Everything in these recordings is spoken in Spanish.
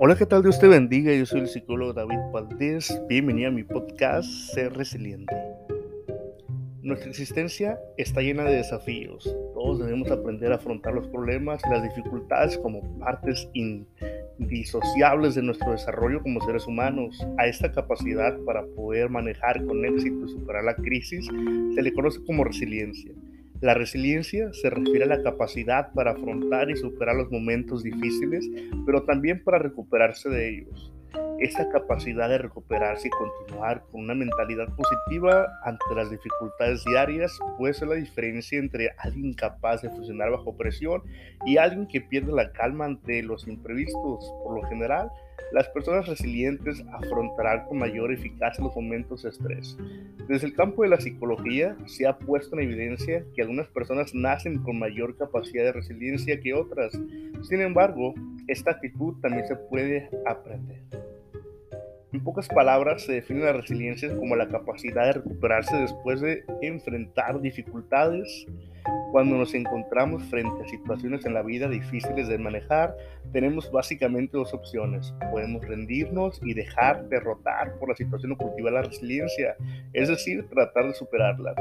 Hola, ¿qué tal? Dios te bendiga. Yo soy el psicólogo David Valdés. Bienvenido a mi podcast Ser Resiliente. Nuestra existencia está llena de desafíos. Todos debemos aprender a afrontar los problemas y las dificultades como partes indisociables de nuestro desarrollo como seres humanos. A esta capacidad para poder manejar con éxito y superar la crisis se le conoce como resiliencia. La resiliencia se refiere a la capacidad para afrontar y superar los momentos difíciles, pero también para recuperarse de ellos. Esta capacidad de recuperarse y continuar con una mentalidad positiva ante las dificultades diarias puede ser la diferencia entre alguien capaz de funcionar bajo presión y alguien que pierde la calma ante los imprevistos. Por lo general, las personas resilientes afrontarán con mayor eficacia los momentos de estrés. Desde el campo de la psicología se ha puesto en evidencia que algunas personas nacen con mayor capacidad de resiliencia que otras. Sin embargo, esta actitud también se puede aprender. En pocas palabras, se define la resiliencia como la capacidad de recuperarse después de enfrentar dificultades, cuando nos encontramos frente a situaciones en la vida difíciles de manejar, tenemos básicamente dos opciones. Podemos rendirnos y dejar derrotar por la situación o cultivar la resiliencia, es decir, tratar de superarla.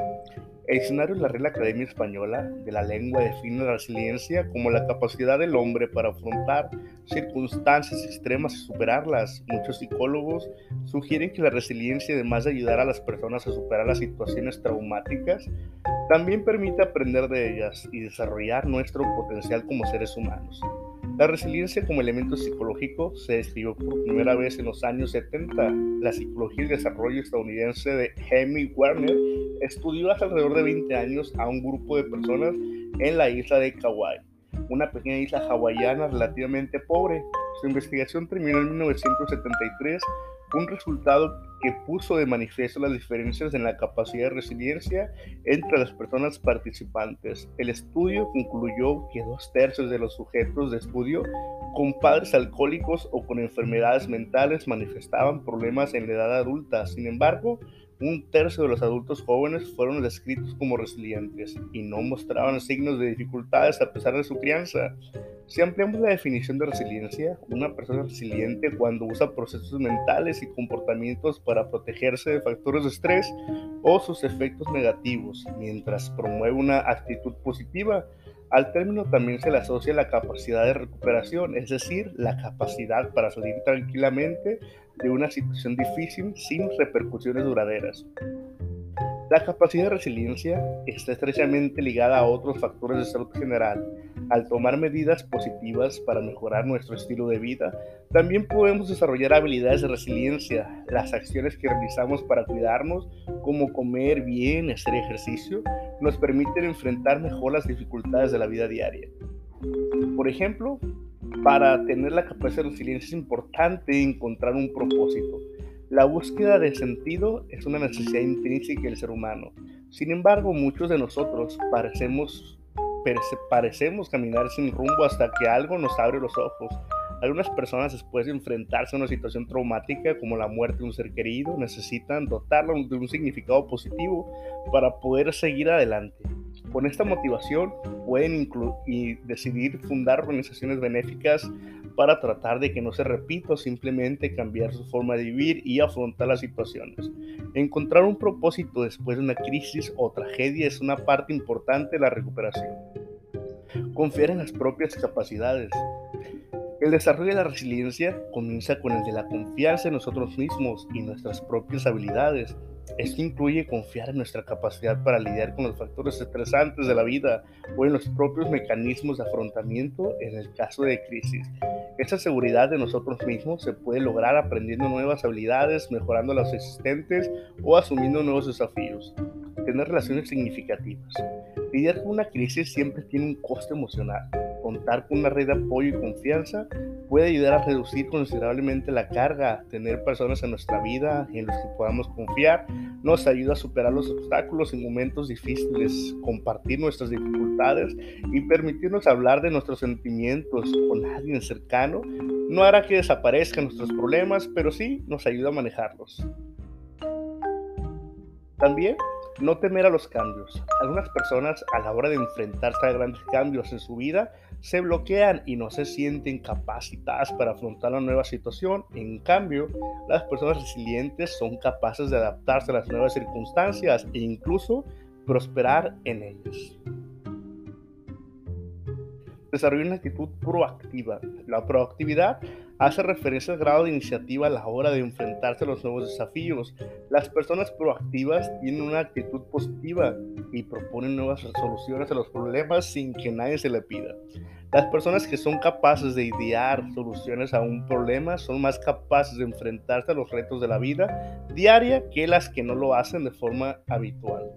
El diccionario de la Real Academia Española de la Lengua define la resiliencia como la capacidad del hombre para afrontar circunstancias extremas y superarlas. Muchos psicólogos sugieren que la resiliencia, además de ayudar a las personas a superar las situaciones traumáticas, también permite aprender de ellas y desarrollar nuestro potencial como seres humanos. La resiliencia como elemento psicológico se describió por primera vez en los años 70. La psicología y desarrollo estadounidense de Hemi Werner estudió hace alrededor de 20 años a un grupo de personas en la isla de Kauai, una pequeña isla hawaiana relativamente pobre. Su investigación terminó en 1973 un resultado que puso de manifiesto las diferencias en la capacidad de resiliencia entre las personas participantes. El estudio concluyó que dos tercios de los sujetos de estudio con padres alcohólicos o con enfermedades mentales manifestaban problemas en la edad adulta. Sin embargo, un tercio de los adultos jóvenes fueron descritos como resilientes y no mostraban signos de dificultades a pesar de su crianza. Si ampliamos la definición de resiliencia, una persona resiliente cuando usa procesos mentales y comportamientos para protegerse de factores de estrés o sus efectos negativos, mientras promueve una actitud positiva, al término también se le asocia la capacidad de recuperación, es decir, la capacidad para salir tranquilamente de una situación difícil sin repercusiones duraderas. La capacidad de resiliencia está estrechamente ligada a otros factores de salud general. Al tomar medidas positivas para mejorar nuestro estilo de vida, también podemos desarrollar habilidades de resiliencia. Las acciones que realizamos para cuidarnos, como comer bien, hacer ejercicio, nos permiten enfrentar mejor las dificultades de la vida diaria. Por ejemplo, para tener la capacidad de resiliencia es importante encontrar un propósito. La búsqueda de sentido es una necesidad intrínseca del ser humano. Sin embargo, muchos de nosotros parecemos, caminar sin rumbo hasta que algo nos abre los ojos. Algunas personas después de enfrentarse a una situación traumática como la muerte de un ser querido necesitan dotarlo de un significado positivo para poder seguir adelante. Con esta motivación pueden y decidir fundar organizaciones benéficas para tratar de que no se repita simplemente cambiar su forma de vivir y afrontar las situaciones. Encontrar un propósito después de una crisis o tragedia es una parte importante de la recuperación. Confiar en las propias capacidades. El desarrollo de la resiliencia comienza con el de la confianza en nosotros mismos y nuestras propias habilidades. Esto incluye confiar en nuestra capacidad para lidiar con los factores estresantes de la vida o en los propios mecanismos de afrontamiento en el caso de crisis. Esta seguridad de nosotros mismos se puede lograr aprendiendo nuevas habilidades, mejorando las existentes o asumiendo nuevos desafíos. Tener relaciones significativas. Lidiar con una crisis siempre tiene un coste emocional contar con una red de apoyo y confianza puede ayudar a reducir considerablemente la carga. Tener personas en nuestra vida en las que podamos confiar nos ayuda a superar los obstáculos en momentos difíciles, compartir nuestras dificultades y permitirnos hablar de nuestros sentimientos con alguien cercano. No hará que desaparezcan nuestros problemas, pero sí nos ayuda a manejarlos. También No temer a los cambios. Algunas personas a la hora de enfrentarse a grandes cambios en su vida se bloquean y no se sienten capacitadas para afrontar la nueva situación. En cambio, las personas resilientes son capaces de adaptarse a las nuevas circunstancias e incluso prosperar en ellas. Desarrolla una actitud proactiva. La proactividad hace referencia al grado de iniciativa a la hora de enfrentarse a los nuevos desafíos. Las personas proactivas tienen una actitud positiva y proponen nuevas soluciones a los problemas sin que nadie se le pida. Las personas que son capaces de idear soluciones a un problema son más capaces de enfrentarse a los retos de la vida diaria que las que no lo hacen de forma habitual.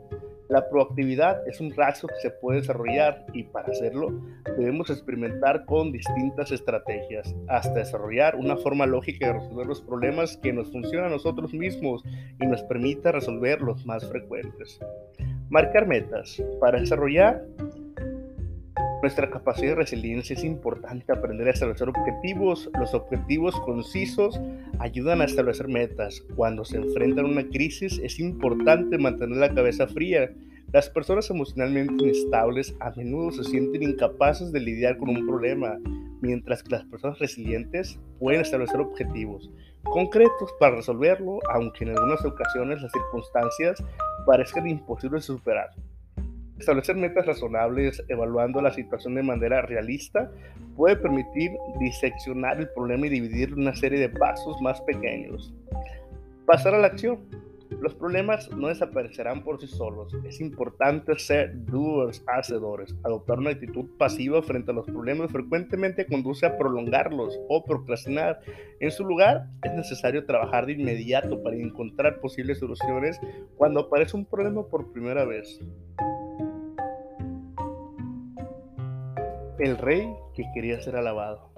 La proactividad es un rasgo que se puede desarrollar y para hacerlo debemos experimentar con distintas estrategias hasta desarrollar una forma lógica de resolver los problemas que nos funcionan a nosotros mismos y nos permita resolver los más frecuentes. Marcar metas. Para desarrollar nuestra capacidad de resiliencia es importante aprender a establecer objetivos. Los objetivos concisos ayudan a establecer metas. Cuando se enfrentan a una crisis es importante mantener la cabeza fría. Las personas emocionalmente inestables a menudo se sienten incapaces de lidiar con un problema, mientras que las personas resilientes pueden establecer objetivos concretos para resolverlo, aunque en algunas ocasiones las circunstancias parezcan imposibles de superar. Establecer metas razonables, evaluando la situación de manera realista, puede permitir diseccionar el problema y dividir una serie de pasos más pequeños. Pasar a la acción. Los problemas no desaparecerán por sí solos. Es importante ser doers, hacedores. Adoptar una actitud pasiva frente a los problemas frecuentemente conduce a prolongarlos o procrastinar. En su lugar, es necesario trabajar de inmediato para encontrar posibles soluciones cuando aparece un problema por primera vez. El rey que quería ser alabado.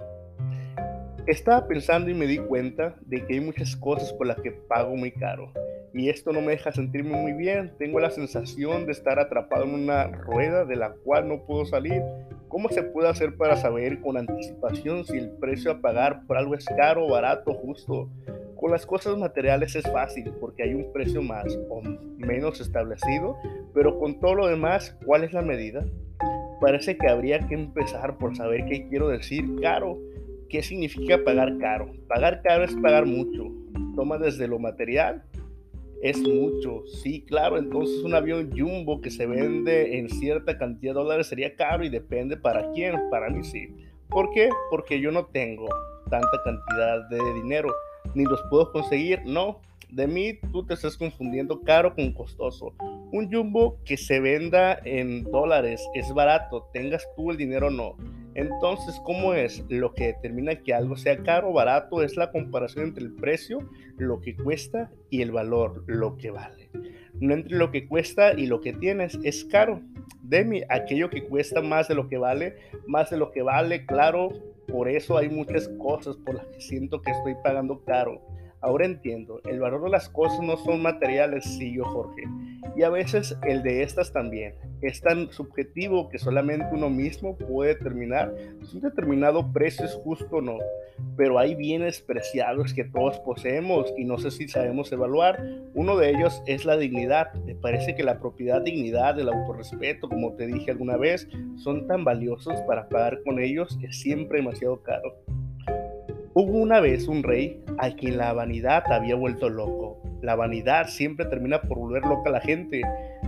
Estaba pensando y me di cuenta de que hay muchas cosas por las que pago muy caro. Y esto no me deja sentirme muy bien. Tengo la sensación de estar atrapado en una rueda de la cual no puedo salir. ¿Cómo se puede hacer para saber con anticipación si el precio a pagar por algo es caro, barato, justo? Con las cosas materiales es fácil porque hay un precio más o menos establecido, pero con todo lo demás, ¿cuál es la medida? Parece que habría que empezar por saber qué quiero decir caro. ¿Qué significa pagar caro? Pagar caro es pagar mucho. Toma desde lo material, es mucho. Sí, claro, entonces un avión jumbo que se vende en cierta cantidad de dólares sería caro y depende para quién. Para mí sí. ¿Por qué? Porque yo no tengo tanta cantidad de dinero, ni los puedo conseguir. No, de mí tú te estás confundiendo caro con costoso. Un jumbo que se venda en dólares es barato, tengas tú el dinero o no. Entonces, ¿cómo es? Lo que determina que algo sea caro o barato es la comparación entre el precio, lo que cuesta y el valor, lo que vale. No entre lo que cuesta y lo que tienes, es caro. Demi, aquello que cuesta más de lo que vale, más de lo que vale, claro, por eso hay muchas cosas por las que siento que estoy pagando caro. Ahora entiendo, el valor de las cosas no son materiales, sí, yo Jorge, y a veces el de estas también. Es tan subjetivo que solamente uno mismo puede determinar si un determinado precio es justo o no, pero hay bienes preciados que todos poseemos y no sé si sabemos evaluar. Uno de ellos es la dignidad. Me parece que la propiedad, dignidad, el autorrespeto, como te dije alguna vez, son tan valiosos para pagar con ellos que es siempre demasiado caro. Hubo una vez un rey a quien la vanidad había vuelto loco. La vanidad siempre termina por volver loca a la gente.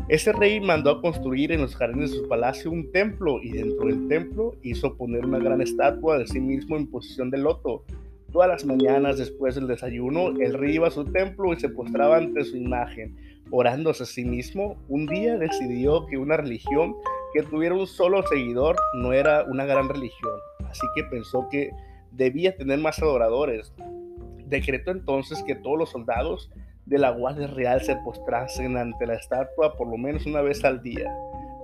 Ese rey mandó a construir en los jardines de su palacio un templo y dentro del templo hizo poner una gran estatua de sí mismo en posición de loto. Todas las mañanas después del desayuno, el rey iba a su templo y se postraba ante su imagen, orándose a sí mismo. Un día decidió que una religión que tuviera un solo seguidor no era una gran religión, así que pensó que debía tener más adoradores. Decretó entonces que todos los soldados de la Guardia Real se postrasen ante la estatua por lo menos una vez al día.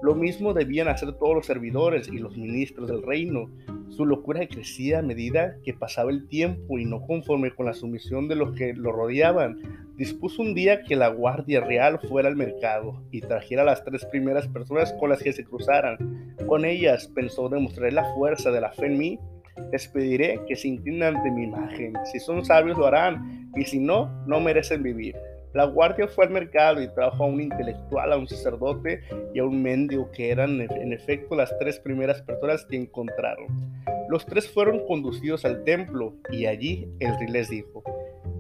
Lo mismo debían hacer todos los servidores y los ministros del reino. Su locura crecía a medida que pasaba el tiempo y no conforme con la sumisión de los que lo rodeaban, dispuso un día que la Guardia Real fuera al mercado y trajera a las tres primeras personas con las que se cruzaran. Con ellas pensó demostrar la fuerza de la fe en mí les pediré que se inclinen ante mi imagen. Si son sabios lo harán, y si no, no merecen vivir. La guardia fue al mercado y trajo a un intelectual, a un sacerdote y a un mendigo, que eran en efecto las tres primeras personas que encontraron. Los tres fueron conducidos al templo y allí el rey les dijo,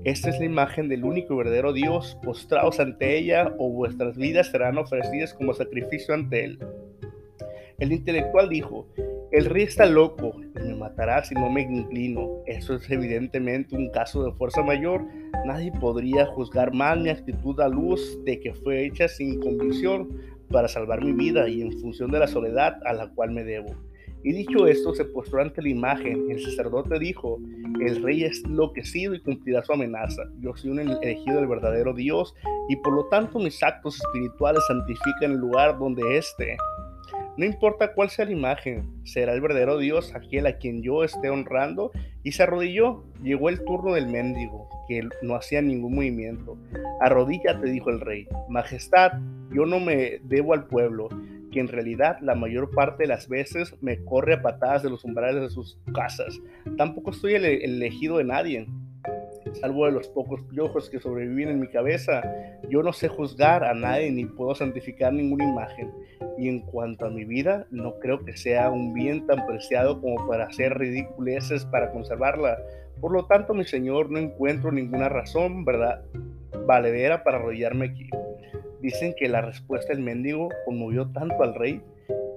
esta es la imagen del único y verdadero Dios, postraos ante ella o vuestras vidas serán ofrecidas como sacrificio ante él. El intelectual dijo, el rey está loco matará si no me inclino. Eso es evidentemente un caso de fuerza mayor. Nadie podría juzgar mal mi actitud a luz de que fue hecha sin convicción para salvar mi vida y en función de la soledad a la cual me debo. Y dicho esto, se postró ante la imagen. El sacerdote dijo, el rey es enloquecido y cumplirá su amenaza. Yo soy un elegido del verdadero Dios y por lo tanto mis actos espirituales santifican el lugar donde esté. No importa cuál sea la imagen, será el verdadero Dios aquel a quien yo esté honrando. Y se arrodilló. Llegó el turno del mendigo, que no hacía ningún movimiento. Arrodíllate, dijo el rey. Majestad, yo no me debo al pueblo, que en realidad la mayor parte de las veces me corre a patadas de los umbrales de sus casas. Tampoco estoy el elegido de nadie salvo de los pocos piojos que sobreviven en mi cabeza. Yo no sé juzgar a nadie ni puedo santificar ninguna imagen. Y en cuanto a mi vida, no creo que sea un bien tan preciado como para hacer ridiculeces para conservarla. Por lo tanto, mi Señor, no encuentro ninguna razón, ¿verdad? Valedera para arrollarme aquí. Dicen que la respuesta del mendigo conmovió tanto al rey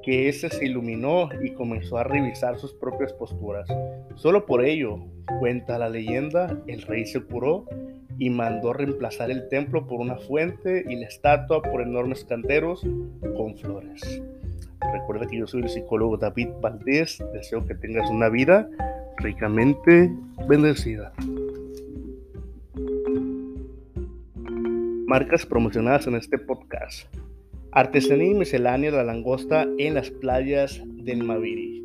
que ese se iluminó y comenzó a revisar sus propias posturas. Solo por ello, cuenta la leyenda, el rey se curó y mandó reemplazar el templo por una fuente y la estatua por enormes canteros con flores. Recuerda que yo soy el psicólogo David Valdés. Deseo que tengas una vida ricamente bendecida. Marcas promocionadas en este podcast. Artesanía y miscelánea de la langosta en las playas del Maviri.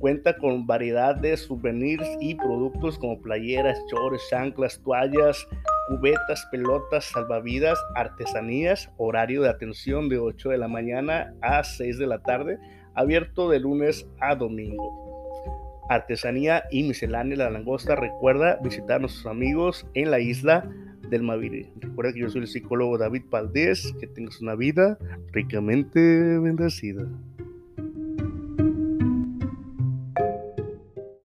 Cuenta con variedad de souvenirs y productos como playeras, chores, chanclas, toallas, cubetas, pelotas, salvavidas, artesanías, horario de atención de 8 de la mañana a 6 de la tarde, abierto de lunes a domingo. Artesanía y miscelánea la langosta. Recuerda visitar a nuestros amigos en la isla del Maviri. Recuerda que yo soy el psicólogo David Valdés, que tengas una vida ricamente bendecida.